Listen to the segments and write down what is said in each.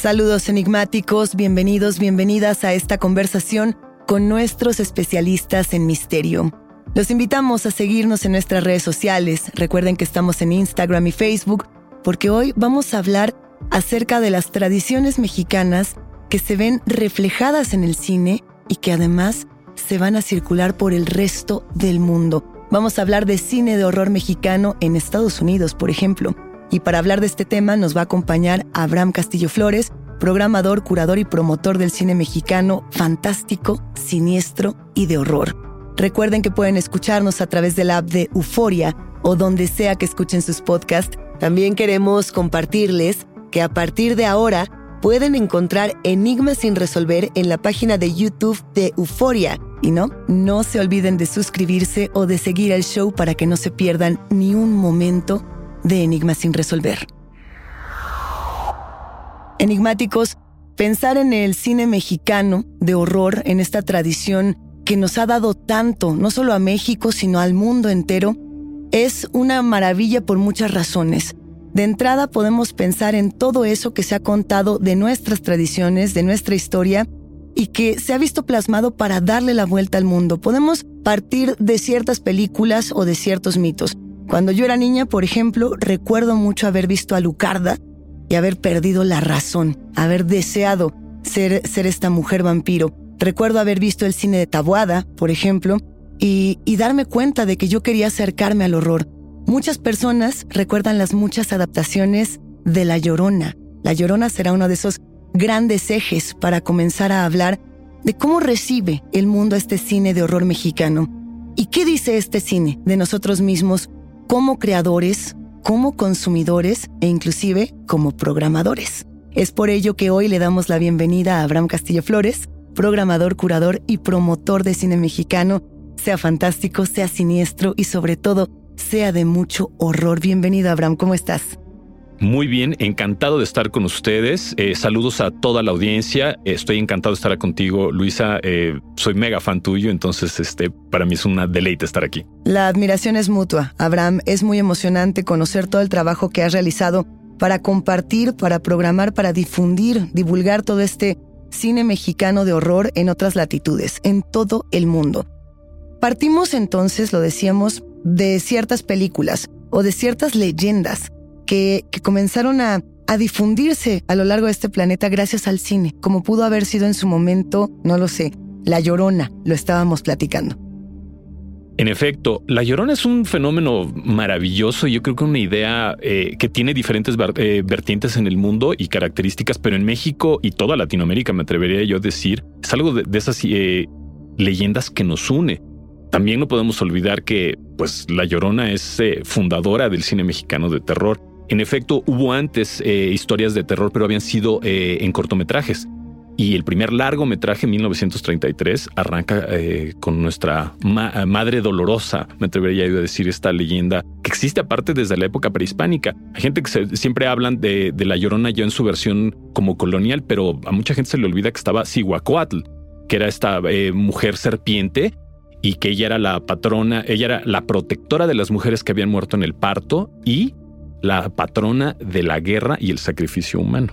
Saludos enigmáticos, bienvenidos, bienvenidas a esta conversación con nuestros especialistas en misterio. Los invitamos a seguirnos en nuestras redes sociales. Recuerden que estamos en Instagram y Facebook porque hoy vamos a hablar acerca de las tradiciones mexicanas que se ven reflejadas en el cine y que además se van a circular por el resto del mundo. Vamos a hablar de cine de horror mexicano en Estados Unidos, por ejemplo. Y para hablar de este tema nos va a acompañar Abraham Castillo Flores, programador, curador y promotor del cine mexicano fantástico, siniestro y de horror. Recuerden que pueden escucharnos a través de la app de Euforia o donde sea que escuchen sus podcasts. También queremos compartirles que a partir de ahora pueden encontrar enigmas sin resolver en la página de YouTube de Euforia. Y no, no se olviden de suscribirse o de seguir el show para que no se pierdan ni un momento de Enigmas sin resolver. Enigmáticos, pensar en el cine mexicano de horror, en esta tradición que nos ha dado tanto, no solo a México, sino al mundo entero, es una maravilla por muchas razones. De entrada podemos pensar en todo eso que se ha contado de nuestras tradiciones, de nuestra historia, y que se ha visto plasmado para darle la vuelta al mundo. Podemos partir de ciertas películas o de ciertos mitos. Cuando yo era niña, por ejemplo, recuerdo mucho haber visto a Lucarda y haber perdido la razón, haber deseado ser, ser esta mujer vampiro. Recuerdo haber visto el cine de Tabuada, por ejemplo, y, y darme cuenta de que yo quería acercarme al horror. Muchas personas recuerdan las muchas adaptaciones de La Llorona. La Llorona será uno de esos grandes ejes para comenzar a hablar de cómo recibe el mundo este cine de horror mexicano. ¿Y qué dice este cine de nosotros mismos como creadores, como consumidores e inclusive como programadores? Es por ello que hoy le damos la bienvenida a Abraham Castillo Flores, programador, curador y promotor de cine mexicano. Sea fantástico, sea siniestro y sobre todo sea de mucho horror. Bienvenido Abraham, ¿cómo estás? Muy bien, encantado de estar con ustedes. Eh, saludos a toda la audiencia. Estoy encantado de estar contigo, Luisa. Eh, soy mega fan tuyo, entonces este, para mí es una deleite estar aquí. La admiración es mutua. Abraham, es muy emocionante conocer todo el trabajo que has realizado para compartir, para programar, para difundir, divulgar todo este cine mexicano de horror en otras latitudes, en todo el mundo. Partimos entonces, lo decíamos, de ciertas películas o de ciertas leyendas que, comenzaron a, a difundirse a lo largo de este planeta gracias al cine, como pudo haber sido en su momento, no lo sé, La Llorona, lo estábamos platicando. En efecto, La Llorona es un fenómeno maravilloso y yo creo que una idea eh, que tiene diferentes eh, vertientes en el mundo y características, pero en México y toda Latinoamérica, me atrevería yo a decir, es algo de, esas eh, leyendas que nos une. También no podemos olvidar que pues, La Llorona es fundadora del cine mexicano de terror. En efecto, hubo antes historias de terror, pero habían sido en cortometrajes. Y el primer largometraje, 1933, arranca eh, con nuestra madre dolorosa, me atrevería a decir esta leyenda que existe aparte desde la época prehispánica. Hay gente que siempre hablan de, La Llorona ya en su versión como colonial, pero a mucha gente se le olvida que estaba Cihuacoatl, que era esta eh, mujer serpiente y que ella era la patrona, ella era la protectora de las mujeres que habían muerto en el parto y la patrona de la guerra y el sacrificio humano.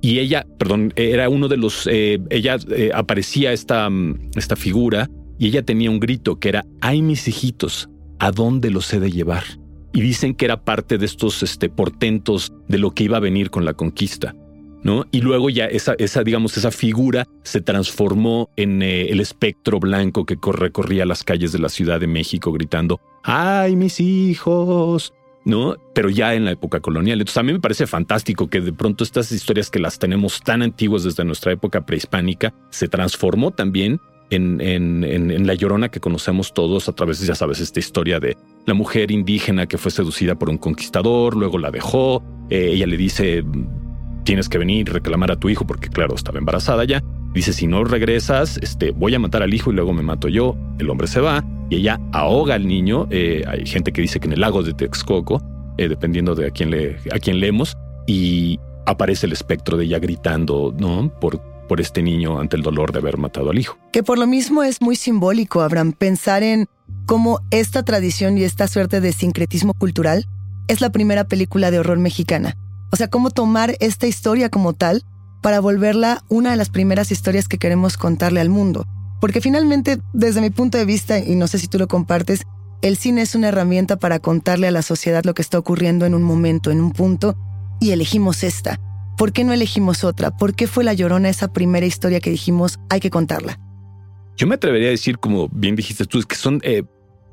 Y ella, perdón, era uno de los, eh, ella eh, aparecía esta, mm, esta figura y ella tenía un grito que era, ay mis hijitos, ¿a dónde los he de llevar? Y dicen que era parte de estos este, portentos de lo que iba a venir con la conquista. ¿No? Y luego ya esa, esa, digamos, esa figura se transformó en eh, el espectro blanco que recorría las calles de la Ciudad de México gritando, ¡ay, mis hijos! ¿No? Pero ya en la época colonial. Entonces a mí me parece fantástico que de pronto estas historias que las tenemos tan antiguas desde nuestra época prehispánica se transformó también en, en, la llorona que conocemos todos a través, ya sabes, esta historia de la mujer indígena que fue seducida por un conquistador, luego la dejó, eh, ella le dice, tienes que venir y reclamar a tu hijo porque claro, estaba embarazada ya. Dice, si no regresas, este, voy a matar al hijo y luego me mato yo. El hombre se va y ella ahoga al niño. Eh, hay gente que dice que en el lago de Texcoco, eh, dependiendo de a quién, le, a quién leemos, y aparece el espectro de ella gritando, ¿no? Por, por este niño ante el dolor de haber matado al hijo. Que por lo mismo es muy simbólico, Abraham, pensar en cómo esta tradición y esta suerte de sincretismo cultural es la primera película de horror mexicana. O sea, cómo tomar esta historia como tal para volverla una de las primeras historias que queremos contarle al mundo. Porque finalmente, desde mi punto de vista, y no sé si tú lo compartes, el cine es una herramienta para contarle a la sociedad lo que está ocurriendo en un momento, en un punto, y elegimos esta. ¿Por qué no elegimos otra? ¿Por qué fue La Llorona esa primera historia que dijimos hay que contarla? Yo me atrevería a decir, como bien dijiste tú, es que son, eh,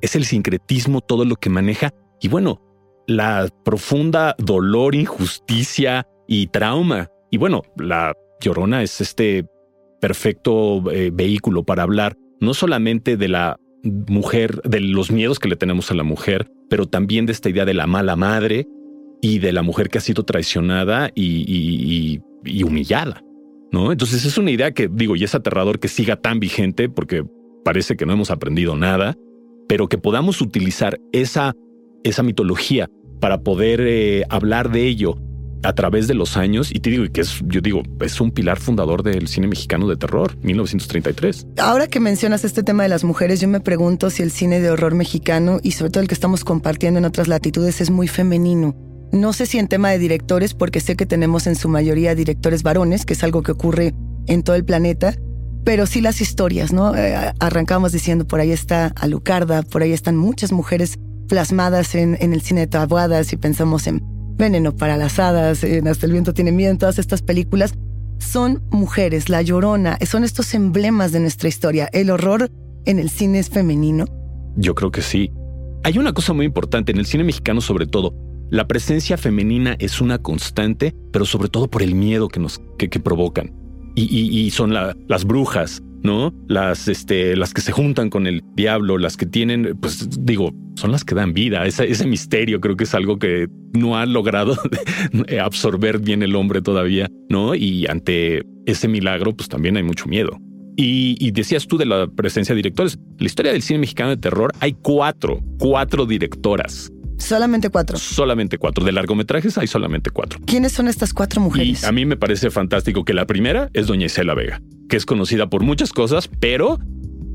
es el sincretismo todo lo que maneja y bueno, la profunda dolor, injusticia y trauma. Y bueno, La Llorona es este perfecto eh, vehículo para hablar no solamente de la mujer, de los miedos que le tenemos a la mujer, pero también de esta idea de la mala madre y de la mujer que ha sido traicionada y, humillada. ¿no? Entonces es una idea que digo, y es aterrador que siga tan vigente porque parece que no hemos aprendido nada, pero que podamos utilizar esa, esa mitología para poder eh, hablar de ello a través de los años y te digo que es, yo digo, es un pilar fundador del cine mexicano de terror, 1933. Ahora que mencionas este tema de las mujeres, yo me pregunto si el cine de horror mexicano y sobre todo el que estamos compartiendo en otras latitudes es muy femenino. No sé si en tema de directores, porque sé que tenemos en su mayoría directores varones, que es algo que ocurre en todo el planeta, pero sí las historias, ¿no? Eh, arrancamos diciendo, por ahí está Alucarda, por ahí están muchas mujeres plasmadas en, en el cine de Tabuadas y pensamos en Veneno para las hadas, Hasta el viento tiene miedo, todas estas películas, son mujeres, la llorona, son estos emblemas de nuestra historia. El horror en el cine es femenino. Yo creo que sí. Hay una cosa muy importante en el cine mexicano sobre todo. La presencia femenina es una constante, pero sobre todo por el miedo que nos que, provocan. Y, son las brujas, ¿no? Las, este, las que se juntan con el diablo, las que tienen, pues digo, son las que dan vida. Ese, misterio creo que es algo que no ha logrado absorber bien el hombre todavía, ¿no? Y ante ese milagro, pues también hay mucho miedo. Y, y, decías tú de la presencia de directores. La historia del cine mexicano de terror hay cuatro, cuatro directoras. Solamente cuatro. Solamente cuatro. De largometrajes hay solamente cuatro. ¿Quiénes son estas cuatro mujeres? Y a mí me parece fantástico que la primera es Doña Isela Vega, que es conocida por muchas cosas, pero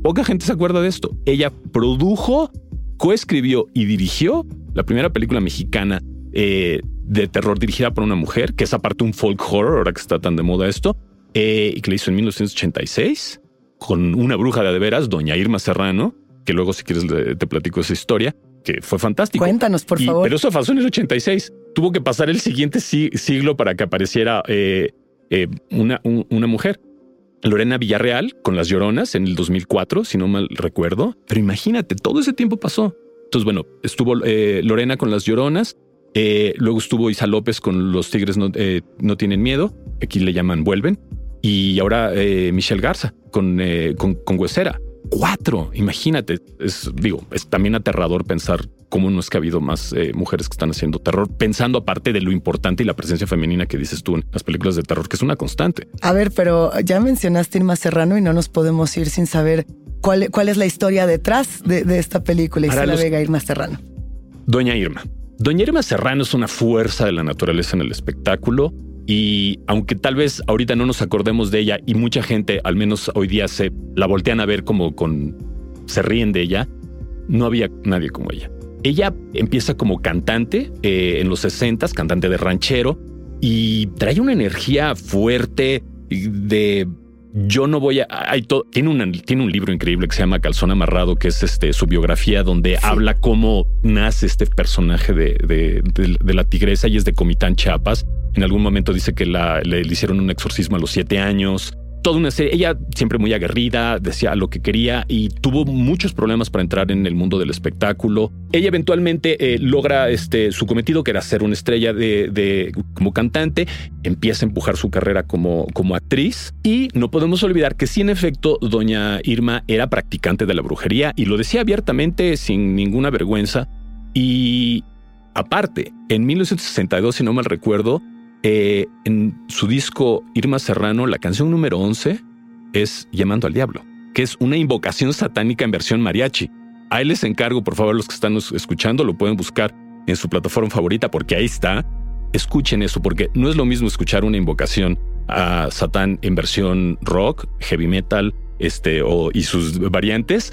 poca gente se acuerda de esto. Ella produjo, coescribió y dirigió la primera película mexicana eh, de terror dirigida por una mujer, que es aparte un folk horror, ahora que está tan de moda esto, eh, y que la hizo en 1986 con una bruja de, de veras, Doña Irma Serrano, que luego si quieres te platico esa historia que fue fantástico. Cuéntanos, por favor. Pero eso pasó en el 86. Tuvo que pasar el siguiente siglo para que apareciera eh, eh, una, una mujer. Lorena Villarreal con Las Lloronas en el 2004, si no mal recuerdo. Pero imagínate, todo ese tiempo pasó. Entonces, bueno, estuvo eh, Lorena con Las Lloronas, eh, luego estuvo Isa López con Los Tigres no, eh, no, Tienen Miedo, aquí le llaman Vuelven, y ahora Michelle Garza con, con, con Huesera. Cuatro, imagínate. Es, digo, es también aterrador pensar cómo no es que ha habido más eh, mujeres que están haciendo terror, pensando aparte de lo importante y la presencia femenina que dices tú en las películas de terror, que es una constante. A ver, pero ya mencionaste Irma Serrano y no nos podemos ir sin saber cuál, cuál es la historia detrás de, esta película, Isela Vega Irma Serrano. Doña Irma. Doña Irma Serrano es una fuerza de la naturaleza en el espectáculo y aunque tal vez ahorita no nos acordemos de ella y mucha gente, al menos hoy día, se la voltean a ver como con... se ríen de ella, no había nadie como ella. Ella empieza como cantante eh, en los 60, cantante de ranchero, y trae una energía fuerte de yo no voy a. Hay tiene, un, tiene un libro increíble que se llama Calzón Amarrado, que es este, su biografía, donde habla cómo nace este personaje de, de, la tigresa y es de Comitán Chiapas. En algún momento dice que le, hicieron un exorcismo a los siete años toda una serie. Ella siempre muy aguerrida, decía lo que quería y tuvo muchos problemas para entrar en el mundo del espectáculo. Ella eventualmente eh, logra este, su cometido, que era ser una estrella de, como cantante, empieza a empujar su carrera como, como actriz y no podemos olvidar que sí, en efecto, doña Irma era practicante de la brujería y lo decía abiertamente sin ninguna vergüenza. Y aparte, en 1962, si no mal recuerdo, eh, en su disco Irma Serrano, la canción número 11 es Llamando al Diablo, que es una invocación satánica en versión mariachi. Ahí les encargo, por favor, los que están escuchando, lo pueden buscar en su plataforma favorita porque ahí está. Escuchen eso, porque no es lo mismo escuchar una invocación a Satán en versión rock, heavy metal, este, o, y sus variantes,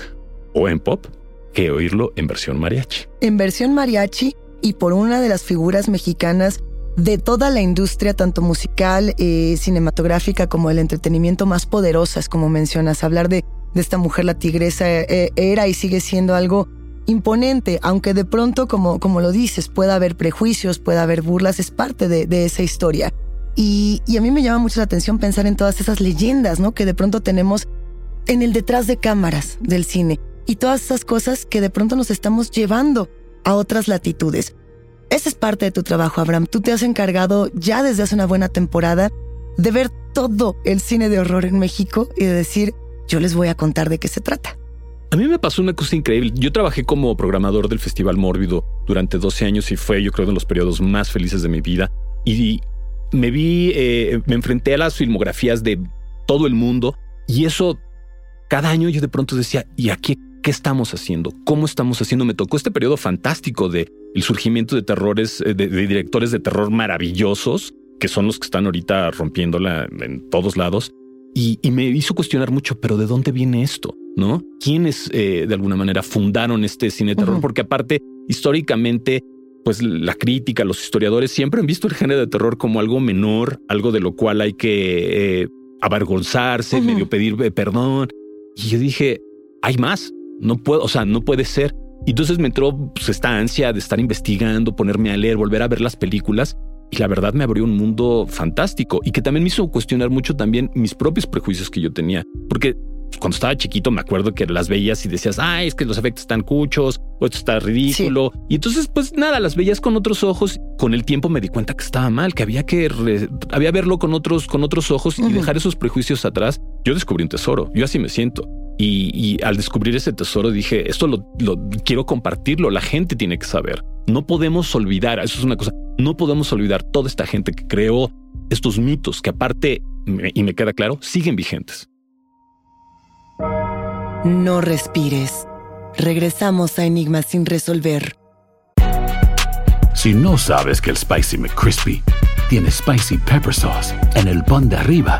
o en pop, que oírlo en versión mariachi. En versión mariachi y por una de las figuras mexicanas de toda la industria, tanto musical, eh, cinematográfica como el entretenimiento más poderosas, como mencionas. Hablar de, esta mujer, la tigresa, eh, era y sigue siendo algo imponente, aunque de pronto, como, como lo dices, pueda haber prejuicios, pueda haber burlas, es parte de, esa historia. Y, y, a mí me llama mucho la atención pensar en todas esas leyendas, ¿no? Que de pronto tenemos en el detrás de cámaras del cine y todas esas cosas que de pronto nos estamos llevando a otras latitudes. Esa es parte de tu trabajo, Abraham. Tú te has encargado ya desde hace una buena temporada de ver todo el cine de horror en México y de decir, yo les voy a contar de qué se trata. A mí me pasó una cosa increíble. Yo trabajé como programador del Festival Mórbido durante 12 años y fue, yo creo, de los periodos más felices de mi vida. Y me vi, eh, me enfrenté a las filmografías de todo el mundo y eso, cada año yo de pronto decía, ¿y aquí qué estamos haciendo? ¿Cómo estamos haciendo? Me tocó este periodo fantástico de el surgimiento de terrores, eh, de, directores de terror maravillosos, que son los que están ahorita rompiéndola en todos lados. Y, me hizo cuestionar mucho, pero ¿de dónde viene esto? ¿No? ¿Quiénes eh, de alguna manera fundaron este cine de terror? Porque aparte, históricamente, pues la crítica, los historiadores siempre han visto el género de terror como algo menor, algo de lo cual hay que eh, avergonzarse, medio pedir perdón. Y yo dije, hay más, no puedo, o sea, no puede ser. Y entonces me entró pues, esta ansia de estar investigando, ponerme a leer, volver a ver las películas. Y la verdad me abrió un mundo fantástico y que también me hizo cuestionar mucho también mis propios prejuicios que yo tenía. Porque cuando estaba chiquito me acuerdo que las veías y decías, ay, es que los efectos están cuchos o esto está ridículo. Y entonces, pues nada, las veías con otros ojos. Con el tiempo me di cuenta que estaba mal, que había que había verlo con otros, con otros ojos y dejar esos prejuicios atrás. Yo descubrí un tesoro. Yo así me siento. Y, al descubrir ese tesoro dije, esto lo, quiero compartirlo, la gente tiene que saber. No podemos olvidar, eso es una cosa, no podemos olvidar toda esta gente que creó estos mitos que aparte, y me queda claro, siguen vigentes. No respires. Regresamos a Enigmas sin resolver. Si no sabes que el Spicy McCrispy tiene Spicy Pepper Sauce en el pan de arriba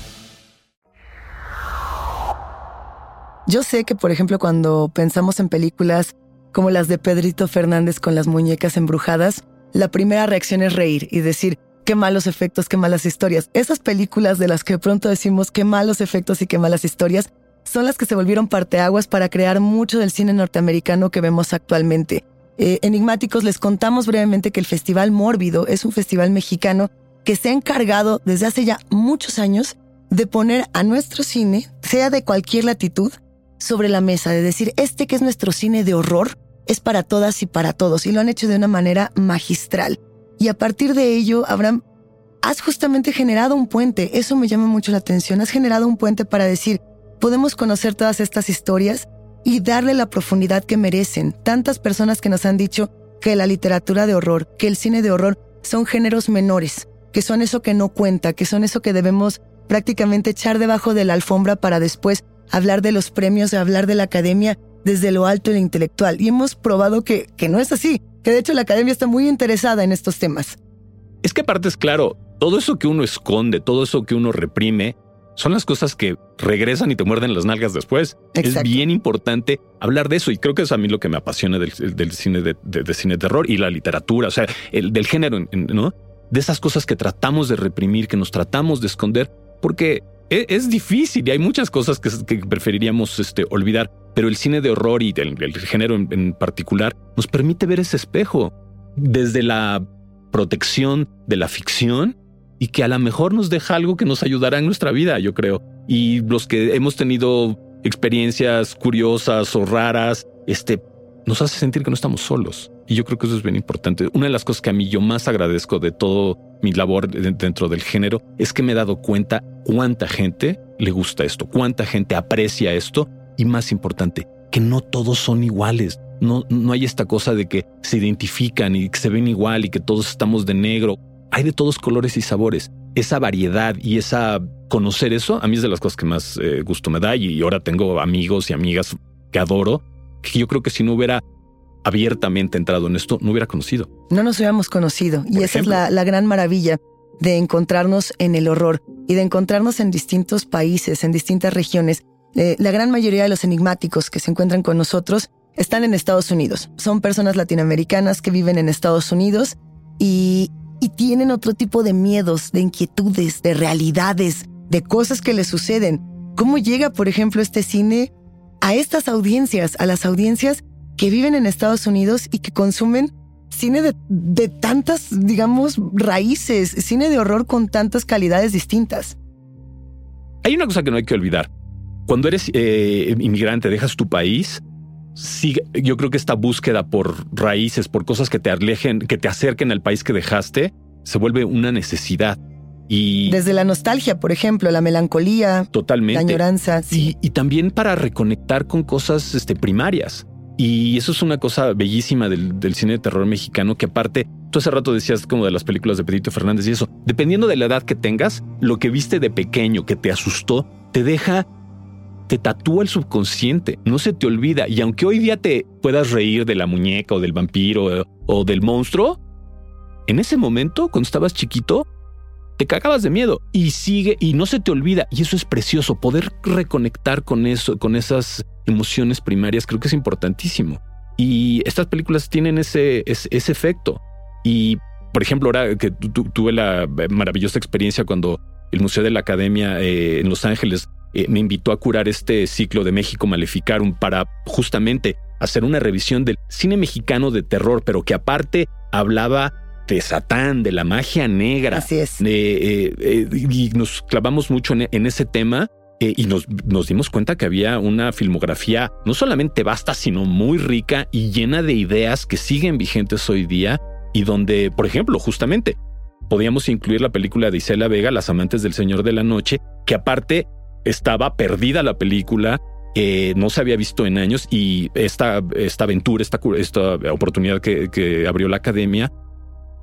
Yo sé que, por ejemplo, cuando pensamos en películas como las de Pedrito Fernández con las muñecas embrujadas, la primera reacción es reír y decir, qué malos efectos, qué malas historias. Esas películas de las que pronto decimos qué malos efectos y qué malas historias son las que se volvieron parteaguas para crear mucho del cine norteamericano que vemos actualmente. Eh, enigmáticos, les contamos brevemente que el Festival Mórbido es un festival mexicano que se ha encargado desde hace ya muchos años de poner a nuestro cine, sea de cualquier latitud, sobre la mesa, de decir, este que es nuestro cine de horror es para todas y para todos, y lo han hecho de una manera magistral. Y a partir de ello, Abraham, has justamente generado un puente, eso me llama mucho la atención, has generado un puente para decir, podemos conocer todas estas historias y darle la profundidad que merecen. Tantas personas que nos han dicho que la literatura de horror, que el cine de horror son géneros menores, que son eso que no cuenta, que son eso que debemos prácticamente echar debajo de la alfombra para después hablar de los premios, hablar de la academia desde lo alto y lo intelectual. Y hemos probado que, que no es así, que de hecho la academia está muy interesada en estos temas. Es que aparte es claro, todo eso que uno esconde, todo eso que uno reprime, son las cosas que regresan y te muerden las nalgas después. Es bien importante hablar de eso y creo que es a mí lo que me apasiona del, cine de, de, cine de terror y la literatura, o sea, el, del género, ¿no? De esas cosas que tratamos de reprimir, que nos tratamos de esconder, porque e, es, difícil y hay muchas cosas que, preferiríamos este, olvidar, pero el cine de horror y el, género en, particular nos permite ver ese espejo desde la protección de la ficción y que a lo mejor nos deja algo que nos ayudará en nuestra vida, yo creo. Y los que hemos tenido experiencias curiosas o raras, este, nos hace sentir que no estamos solos. Y yo creo que eso es bien importante. Una de las cosas que a mí yo más agradezco de todo mi labor dentro del género es que me he dado cuenta cuánta gente le gusta esto, cuánta gente aprecia esto y más importante, que no todos son iguales. No, no hay esta cosa de que se identifican y que se ven igual y que todos estamos de negro. Hay de todos colores y sabores. Esa variedad y esa conocer eso, a mí es de las cosas que más eh, gusto me da y ahora tengo amigos y amigas que adoro, que yo creo que si no hubiera abiertamente entrado en esto, no hubiera conocido. No nos hubiéramos conocido. y esa es la, gran maravilla de encontrarnos en el horror y de encontrarnos en distintos países, en distintas regiones. Eh, la gran mayoría de los enigmáticos que se encuentran con nosotros están en Estados Unidos. Son personas latinoamericanas que viven en Estados Unidos y, y tienen otro tipo de miedos, de inquietudes, de realidades, de cosas que les suceden. ¿Cómo llega, por ejemplo, este cine a estas audiencias, a las audiencias que viven en Estados Unidos y que consumen cine de, tantas, digamos, raíces, cine de horror con tantas calidades distintas. Hay una cosa que no hay que olvidar. Cuando eres eh, inmigrante, dejas tu país, yo creo que esta búsqueda por raíces, por cosas que te alejen, que te acerquen al país que dejaste, se vuelve una necesidad. Y Desde la nostalgia, por ejemplo, la melancolía, totalmente. la añoranza. Y, y, también para reconectar con cosas este, primarias. Y eso es una cosa bellísima del, cine de terror mexicano, que aparte, tú hace rato decías como de las películas de Pedrito Fernández y eso, dependiendo de la edad que tengas, lo que viste de pequeño que te asustó, te deja, te tatúa el subconsciente, no se te olvida. Y aunque hoy día te puedas reír de la muñeca o del vampiro o del monstruo, en ese momento, cuando estabas chiquito, te cagabas de miedo y sigue y no se te olvida. Y eso es precioso, poder reconectar con eso, con esas emociones primarias, creo que es importantísimo. Y estas películas tienen ese, ese, efecto. Y, por ejemplo, ahora que tuve la maravillosa experiencia cuando el Museo de la Academia eh, en Los Ángeles eh, me invitó a curar este ciclo de México Maleficarum para justamente hacer una revisión del cine mexicano de terror, pero que aparte hablaba de Satán, de la magia negra. Así es. Eh, y nos clavamos mucho en, ese tema y nos, nos, dimos cuenta que había una filmografía no solamente vasta, sino muy rica y llena de ideas que siguen vigentes hoy día y donde, por ejemplo, justamente podíamos incluir la película de Isela Vega, Las Amantes del Señor de la Noche, que aparte estaba perdida la película, eh, no se había visto en años y esta, esta aventura, esta, esta oportunidad que, que abrió la academia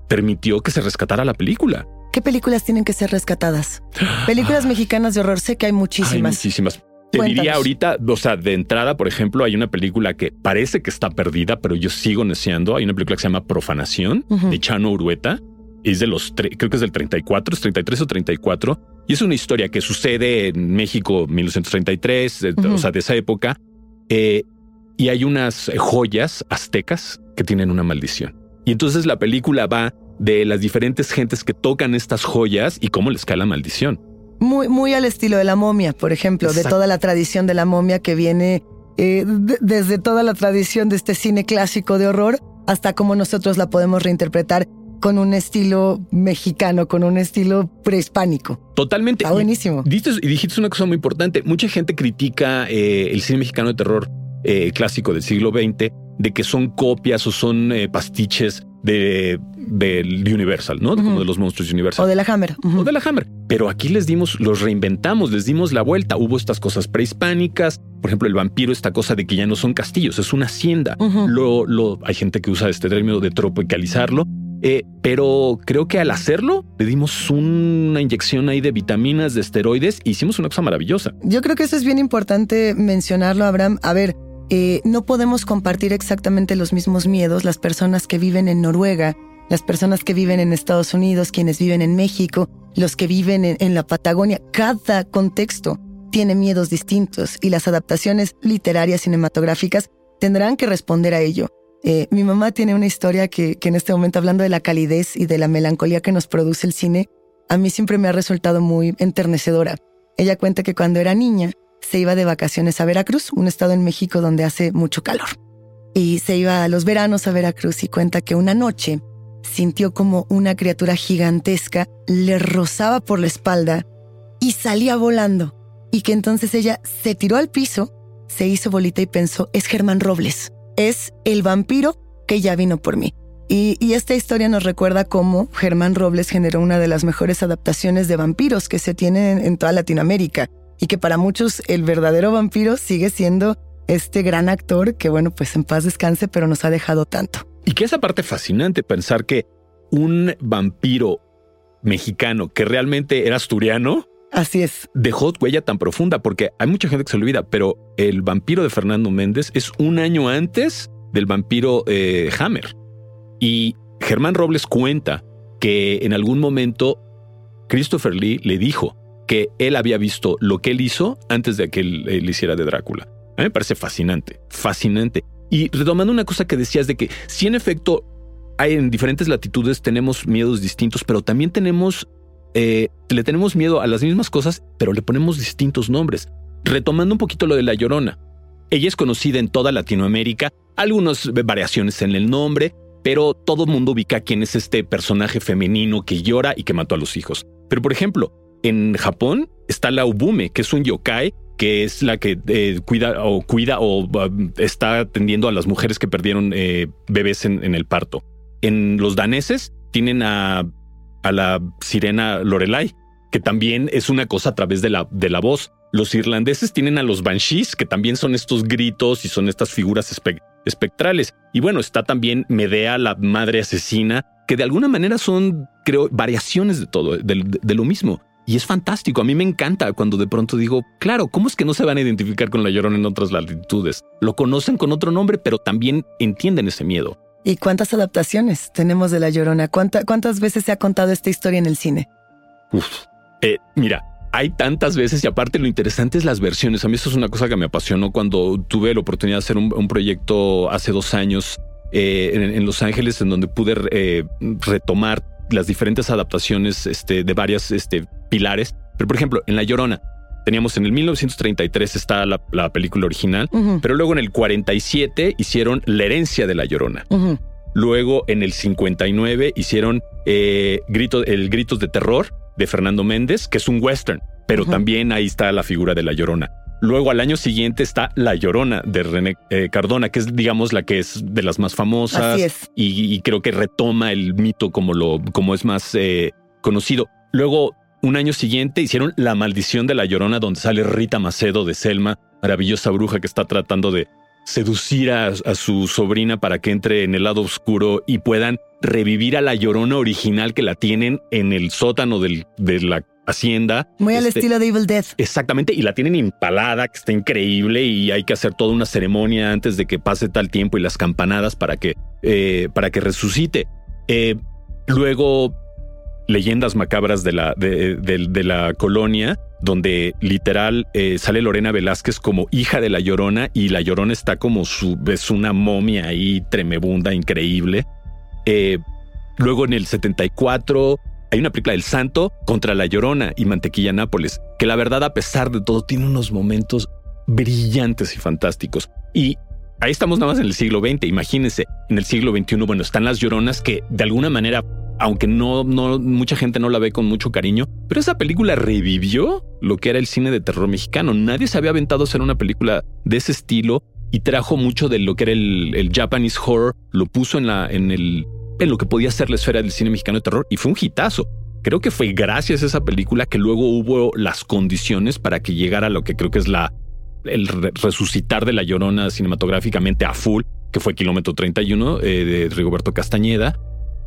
permitió que se rescatara la película. ¿Qué películas tienen que ser rescatadas? Películas mexicanas de horror, sé que hay muchísimas. muchísimas. Te diría ahorita, o sea, de entrada, por ejemplo, hay una película que parece que está perdida, pero yo sigo neceando. Hay una película que se llama Profanación de Chano Urueta. Es de los, creo que es del 34, es 33 o 34 y es una historia que sucede en México 1933, o sea, de esa época. Eh, y hay unas joyas aztecas que tienen una maldición. Y entonces la película va de las diferentes gentes que tocan estas joyas y cómo les cae la maldición. Muy, muy al estilo de la momia, por ejemplo, de toda la tradición de la momia que viene eh, desde toda la tradición de este cine clásico de horror hasta cómo nosotros la podemos reinterpretar con un estilo mexicano, con un estilo prehispánico. Totalmente. Está buenísimo. Y, dijiste una cosa muy importante. Mucha gente critica eh, el cine mexicano de terror eh, clásico del siglo XX de que son copias o son eh, pastiches de, Universal, ¿no? Como de los monstruos Universal. O de la Hammer. O de la Hammer. Pero aquí les dimos, los reinventamos, les dimos la vuelta. Hubo estas cosas prehispánicas. Por ejemplo, el vampiro, esta cosa de que ya no son castillos, es una hacienda. lo, lo, hay gente que usa este término de tropicalizarlo eh, pero creo que al hacerlo le dimos una inyección ahí de vitaminas, de esteroides, e hicimos una cosa maravillosa. Yo creo que eso es bien importante mencionarlo, Abraham. A ver, eh, no podemos compartir exactamente los mismos miedos las personas que viven en Noruega, las personas que viven en Estados Unidos, quienes viven en México, los que viven en la Patagonia. Cada contexto tiene miedos distintos y las adaptaciones literarias cinematográficas tendrán que responder a ello. Eh, mi mamá tiene una historia que, en este momento, hablando de la calidez y de la melancolía que nos produce el cine, a mí siempre me ha resultado muy enternecedora. Ella cuenta que cuando era niña se iba de vacaciones a Veracruz, un estado en México donde hace mucho calor. Y se iba a los veranos a Veracruz y cuenta que una noche sintió como una criatura gigantesca le rozaba por la espalda y salía volando. Y que entonces ella se tiró al piso, se hizo bolita y pensó, es Germán Robles es el vampiro que ya vino por mí. Y, esta historia nos recuerda cómo Germán Robles generó una de las mejores adaptaciones de vampiros que se tienen en toda Latinoamérica y que para muchos el verdadero vampiro sigue siendo este gran actor que bueno, pues en paz descanse, pero nos ha dejado tanto. Y que esa parte fascinante pensar que un vampiro mexicano que realmente era asturiano Así es. Dejó huella tan profunda porque hay mucha gente que se olvida, pero el vampiro de Fernando Méndez es un año antes del vampiro eh, Hammer. Y Germán Robles cuenta que en algún momento Christopher Lee le dijo que él había visto lo que él hizo antes de que él, hiciera de Drácula. A mí me parece fascinante, fascinante. Y retomando una cosa que decías de que si en efecto hay en diferentes latitudes tenemos miedos distintos, pero también tenemos eh, le tenemos miedo a las mismas cosas, pero le ponemos distintos nombres. Retomando un poquito lo de La Llorona. Ella es conocida en toda Latinoamérica, algunas variaciones en el nombre, pero todo el mundo ubica quién es este personaje femenino que llora y que mató a los hijos. Pero por ejemplo, en Japón está la Ubume, que es un yokai que es la que eh, cuida o cuida o está atendiendo a las mujeres que perdieron eh, bebés en, el parto. En los daneses tienen a a la sirena Lorelai, que también es una cosa a través de la, de la voz. Los irlandeses tienen a los banshees, que también son estos gritos y son estas figuras espectrales. Y bueno, está también Medea, la madre asesina, que de alguna manera son, creo, variaciones de todo, de, lo mismo. Y es fantástico. A mí me encanta cuando de pronto digo, claro, ¿cómo es que no se van a identificar con la llorona en otras latitudes? Lo conocen con otro nombre, pero también entienden ese miedo. ¿Y cuántas adaptaciones tenemos de La Llorona? ¿Cuántas veces se ha contado esta historia en el cine? Uf, eh, mira, hay tantas veces y aparte lo interesante es las versiones. A mí eso es una cosa que me apasionó cuando tuve la oportunidad de hacer un, proyecto hace dos años eh, en, Los Ángeles en donde pude eh, retomar las diferentes adaptaciones este, de varias este, pilares. Pero por ejemplo, en La Llorona, teníamos en el 1933 está la, la película original, pero luego en el 47 hicieron La herencia de La Llorona. Luego en el 59 hicieron eh, Grito, el Gritos de Terror de Fernando Méndez, que es un western, pero también ahí está la figura de La Llorona. Luego al año siguiente está La Llorona de René eh, Cardona, que es digamos la que es de las más famosas Y, creo que retoma el mito como lo como es más eh, conocido. Luego un año siguiente hicieron La Maldición de la Llorona, donde sale Rita Macedo de Selma, maravillosa bruja que está tratando de seducir a, su sobrina para que entre en el lado oscuro y puedan revivir a la Llorona original que la tienen en el sótano de la hacienda. Muy al este, estilo de Evil Dead. Exactamente, y la tienen impalada, que está increíble, y hay que hacer toda una ceremonia antes de que pase tal tiempo y las campanadas para que, eh, para que resucite. Eh, luego, leyendas macabras de la, de, la colonia, donde literal eh, sale Lorena Velázquez como hija de la Llorona, y la Llorona está como su, es una momia ahí tremebunda, increíble. luego en el 74 hay una película del Santo contra La Llorona y Mantequilla Nápoles, que la verdad, a pesar de todo, tiene unos momentos brillantes y fantásticos. Y ahí estamos nada más en el siglo XX. Imagínense, en el siglo XXI, bueno, están las lloronas que de alguna manera, aunque no, no, mucha gente no la ve con mucho cariño, pero esa película revivió lo que era el cine de terror mexicano. Nadie se había aventado a hacer una película de ese estilo y trajo mucho de lo que era el, el Japanese horror, lo puso en la, en el, en lo que podía ser la esfera del cine mexicano de terror y fue un hitazo. Creo que fue gracias a esa película que luego hubo las condiciones para que llegara a lo que creo que es la el resucitar de la llorona cinematográficamente a full, que fue Kilómetro 31 eh, de Rigoberto Castañeda.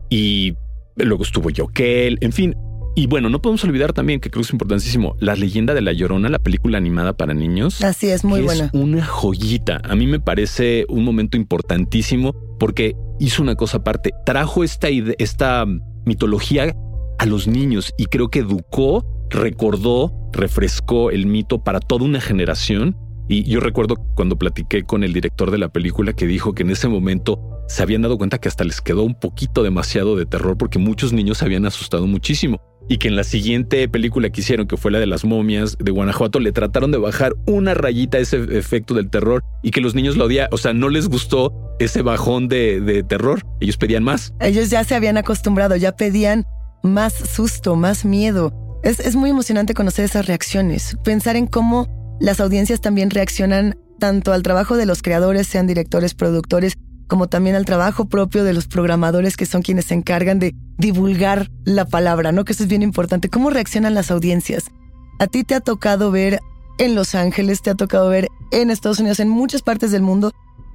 Y luego estuvo Joquel, en fin. Y bueno, no podemos olvidar también que creo que es importantísimo la leyenda de la llorona, la película animada para niños. Así es, muy buena. Es una joyita. A mí me parece un momento importantísimo porque hizo una cosa aparte, trajo esta, esta mitología a los niños y creo que educó, recordó, refrescó el mito para toda una generación. Y yo recuerdo cuando platiqué con el director de la película que dijo que en ese momento se habían dado cuenta que hasta les quedó un poquito demasiado de terror porque muchos niños se habían asustado muchísimo y que en la siguiente película que hicieron, que fue la de las momias de Guanajuato, le trataron de bajar una rayita a ese efecto del terror y que los niños lo odiaban, o sea, no les gustó ese bajón de, terror, ellos pedían más. Ellos ya se habían acostumbrado, ya pedían más susto, más miedo. Es, es muy emocionante conocer esas reacciones, pensar en cómo las audiencias también reaccionan tanto al trabajo de los creadores, sean directores, productores, como también al trabajo propio de los programadores que son quienes se encargan de divulgar la palabra, ¿no? Que eso es bien importante. ¿Cómo reaccionan las audiencias? A ti te ha tocado ver en Los Ángeles, te ha tocado ver en Estados Unidos, en muchas partes del mundo,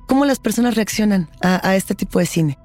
cómo las personas reaccionan a, este tipo de cine.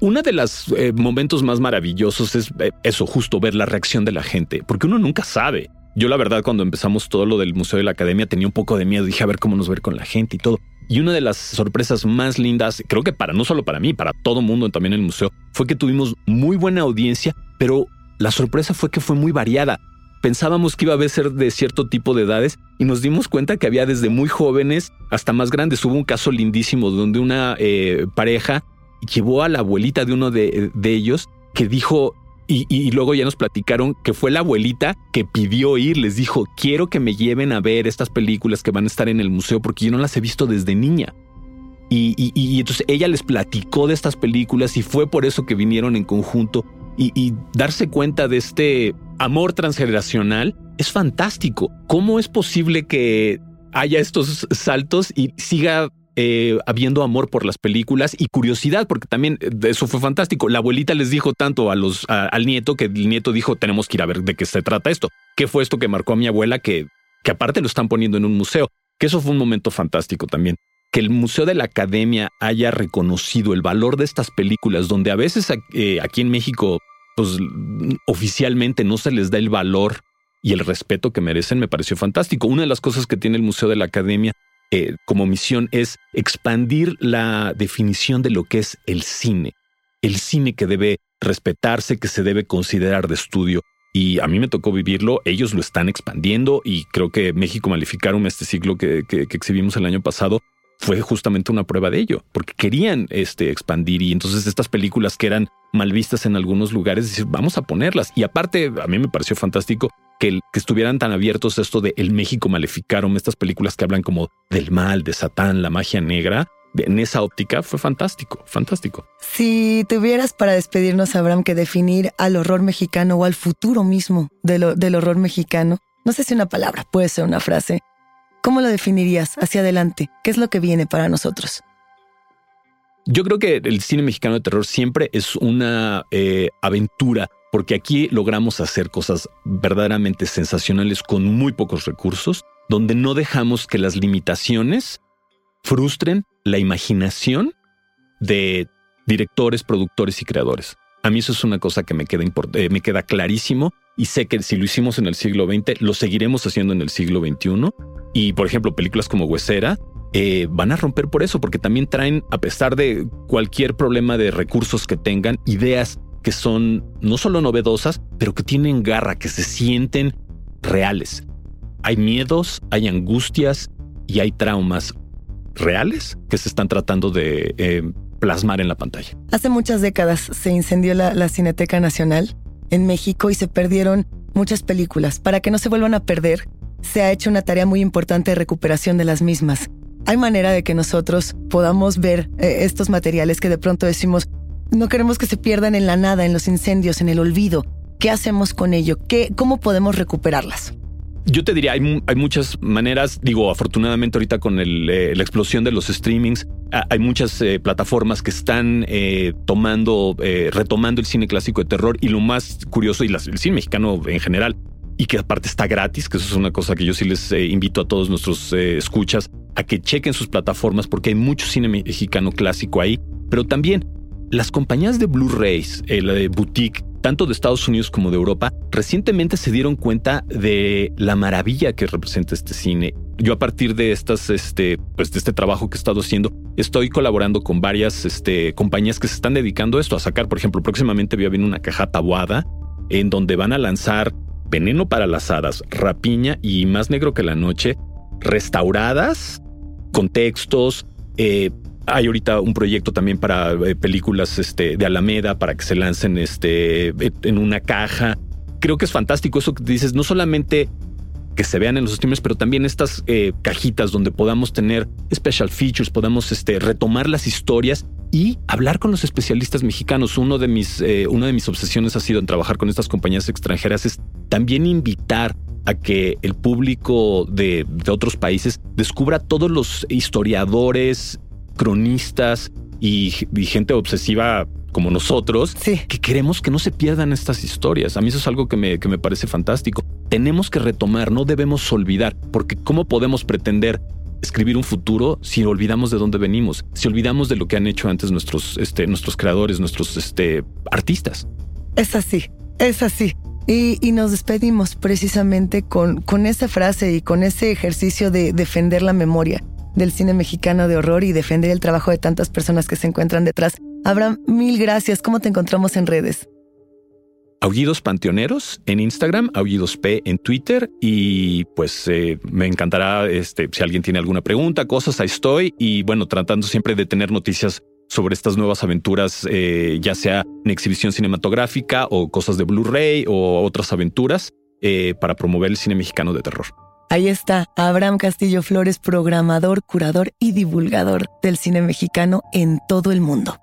Uno de los eh, momentos más maravillosos es eh, eso, justo ver la reacción de la gente, porque uno nunca sabe. Yo la verdad cuando empezamos todo lo del Museo de la Academia tenía un poco de miedo, dije a ver cómo nos ver con la gente y todo. Y una de las sorpresas más lindas, creo que para no solo para mí, para todo mundo también en el museo, fue que tuvimos muy buena audiencia, pero la sorpresa fue que fue muy variada. Pensábamos que iba a ser de cierto tipo de edades y nos dimos cuenta que había desde muy jóvenes hasta más grandes. Hubo un caso lindísimo donde una eh, pareja llevó a la abuelita de uno de, de ellos que dijo, y, luego ya nos platicaron que fue la abuelita que pidió ir, les dijo, quiero que me lleven a ver estas películas que van a estar en el museo porque yo no las he visto desde niña. Y, y entonces ella les platicó de estas películas y fue por eso que vinieron en conjunto y, darse cuenta de este amor transgeneracional es fantástico. ¿Cómo es posible que haya estos saltos y siga eh, habiendo amor por las películas y curiosidad, porque también eh, eso fue fantástico. La abuelita les dijo tanto a los, al nieto que el nieto dijo, tenemos que ir a ver de qué se trata esto. ¿Qué fue esto que marcó a mi abuela que, que aparte lo están poniendo en un museo? Que eso fue un momento fantástico también. Que el Museo de la Academia haya reconocido el valor de estas películas, donde a veces eh, aquí en México, pues oficialmente no se les da el valor y el respeto que merecen, me pareció fantástico. Una de las cosas que tiene el Museo de la Academia eh, como misión es expandir la definición de lo que es el cine. El cine que debe respetarse, que se debe considerar de estudio. Y a mí me tocó vivirlo, ellos lo están expandiendo y creo que México Malificarum, este ciclo que, exhibimos el año pasado, fue justamente una prueba de ello, porque querían este, expandir y entonces estas películas que eran mal vistas en algunos lugares, vamos a ponerlas. Y aparte, a mí me pareció fantástico que, que estuvieran tan abiertos esto de El México Maleficaron, estas películas que hablan como del mal, de Satán, la magia negra. En esa óptica fue fantástico, fantástico. Si tuvieras para despedirnos, Abraham, que definir al horror mexicano o al futuro mismo del horror mexicano, no sé si una palabra, puede ser una frase, ¿Cómo lo definirías hacia adelante? ¿Qué es lo que viene para nosotros? Yo creo que el cine mexicano de terror siempre es una eh, aventura, porque aquí logramos hacer cosas verdaderamente sensacionales con muy pocos recursos, donde no dejamos que las limitaciones frustren la imaginación de directores, productores y creadores. A mí eso es una cosa que me queda, eh, me queda clarísimo y sé que si lo hicimos en el siglo XX, lo seguiremos haciendo en el siglo XXI. Y por ejemplo, películas como Huesera eh, van a romper por eso, porque también traen, a pesar de cualquier problema de recursos que tengan, ideas que son no solo novedosas, pero que tienen garra, que se sienten reales. Hay miedos, hay angustias y hay traumas reales que se están tratando de eh, plasmar en la pantalla. Hace muchas décadas se incendió la Cineteca Nacional en México y se perdieron muchas películas. Para que no se vuelvan a perder, se ha hecho una tarea muy importante de recuperación de las mismas. Hay manera de que nosotros podamos ver eh, estos materiales que de pronto decimos, no queremos que se pierdan en la nada, en los incendios, en el olvido. ¿Qué hacemos con ello? ¿Qué, ¿Cómo podemos recuperarlas? Yo te diría, hay, muchas maneras, digo, afortunadamente ahorita con eh, la explosión de los streamings, hay muchas eh, plataformas que están tomando, retomando el cine clásico de terror y lo más curioso, y el cine mexicano en general, y que aparte está gratis, que eso es una cosa que yo sí les invito a todos nuestros escuchas a que chequen sus plataformas porque hay mucho cine mexicano clásico ahí, pero también las compañías de Blu-rays, la de boutique, tanto de Estados Unidos como de Europa, recientemente se dieron cuenta de la maravilla que representa este cine. Yo a partir de estas, este, pues de este trabajo que he estado haciendo, estoy colaborando con varias este, compañías que se están dedicando a esto, a sacar, por ejemplo, próximamente voy a venir una caja tabuada en donde van a lanzar Veneno para las Hadas, Rapiña y Más Negro que la Noche, restauradas, con textos, eh, hay ahorita un proyecto también para eh, películas este, de Alameda para que se lancen este, en una caja. Creo que es fantástico eso que dices, no solamente que se vean en los streamers, pero también estas eh, cajitas donde podamos tener special features, podamos este, retomar las historias y hablar con los especialistas mexicanos. Uno de mis, eh, una de mis obsesiones ha sido en trabajar con estas compañías extranjeras es también invitar a que el público de, de otros países descubra todos los historiadores, cronistas y, gente obsesiva como nosotros, que queremos que no se pierdan estas historias. A mí eso es algo que me, que me parece fantástico. Tenemos que retomar, no debemos olvidar, porque ¿cómo podemos pretender escribir un futuro si olvidamos de dónde venimos, si olvidamos de lo que han hecho antes nuestros, este, nuestros creadores, nuestros este, artistas? Es así, es así. Y, y, nos despedimos precisamente con, con esa frase y con ese ejercicio de defender la memoria del cine mexicano de horror y defender el trabajo de tantas personas que se encuentran detrás. Abraham, mil gracias. ¿Cómo te encontramos en redes? Aullidos Panteoneros en Instagram, Aullidos P en Twitter y pues eh, me encantará este, si alguien tiene alguna pregunta, cosas, ahí estoy y bueno, tratando siempre de tener noticias sobre estas nuevas aventuras, eh, ya sea en exhibición cinematográfica o cosas de Blu-ray o otras aventuras eh, para promover el cine mexicano de terror. Ahí está Abraham Castillo Flores, programador, curador y divulgador del cine mexicano en todo el mundo.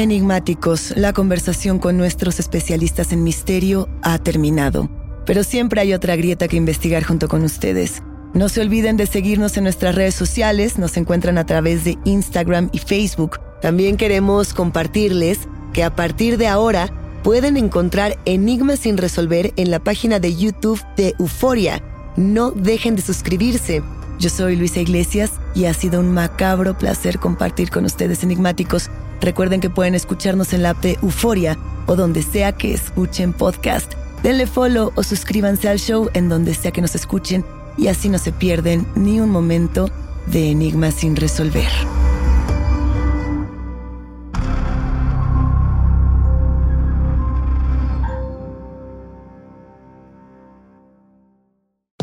Enigmáticos, la conversación con nuestros especialistas en misterio ha terminado, pero siempre hay otra grieta que investigar junto con ustedes. No se olviden de seguirnos en nuestras redes sociales, nos encuentran a través de Instagram y Facebook. También queremos compartirles que a partir de ahora pueden encontrar enigmas sin resolver en la página de YouTube de Euforia. No dejen de suscribirse. Yo soy Luisa Iglesias y ha sido un macabro placer compartir con ustedes enigmáticos. Recuerden que pueden escucharnos en la app de Euforia o donde sea que escuchen podcast. Denle follow o suscríbanse al show en donde sea que nos escuchen y así no se pierden ni un momento de enigmas sin resolver.